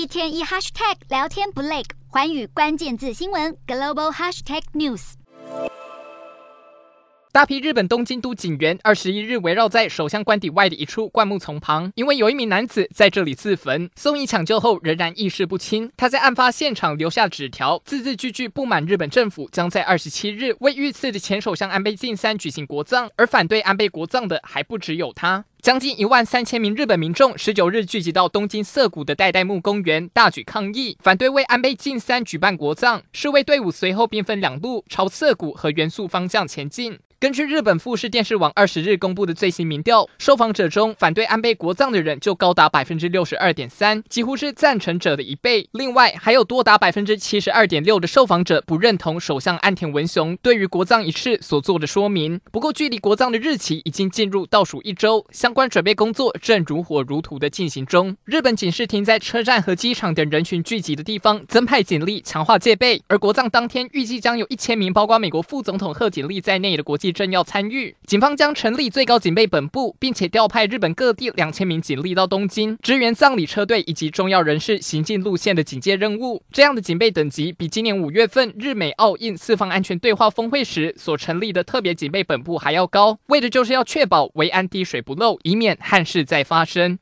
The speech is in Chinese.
一天一 hashtag 聊天不累，环宇关键字新闻 global hashtag news。大批日本东京都警员二十一日围绕在首相官邸外的一处灌木丛旁，因为有一名男子在这里自焚，送医抢救后仍然意识不清。他在案发现场留下纸条，字字句句不满日本政府将在二十七日为遇刺的前首相安倍晋三举行国葬，而反对安倍国葬的还不只有他。将近一万三千名日本民众十九日聚集到东京涩谷的代代木公园，大举抗议，反对为安倍晋三举办国葬。示威队伍随后兵分两路，朝涩谷和原宿方向前进。根据日本富士电视网二十日公布的最新民调，受访者中反对安倍国葬的人就高达百分之六十二点三，几乎是赞成者的一倍。另外，还有多达百分之七十二点六的受访者不认同首相岸田文雄对于国葬仪式所做的说明。不过，距离国葬的日期已经进入倒数一周，相相关准备工作正如火如荼的进行中。日本警视厅在车站和机场等人群聚集的地方增派警力，强化戒备。而国葬当天，预计将有一千名包括美国副总统贺锦丽在内的国际。政要参与，警方将成立最高警备本部，并且调派日本各地两千名警力到东京支援葬礼车队以及重要人士行进路线的警戒任务。这样的警备等级比今年五月份日美澳印四方安全对话峰会时所成立的特别警备本部还要高，为的就是要确保维安滴水不漏，以免憾事再发生。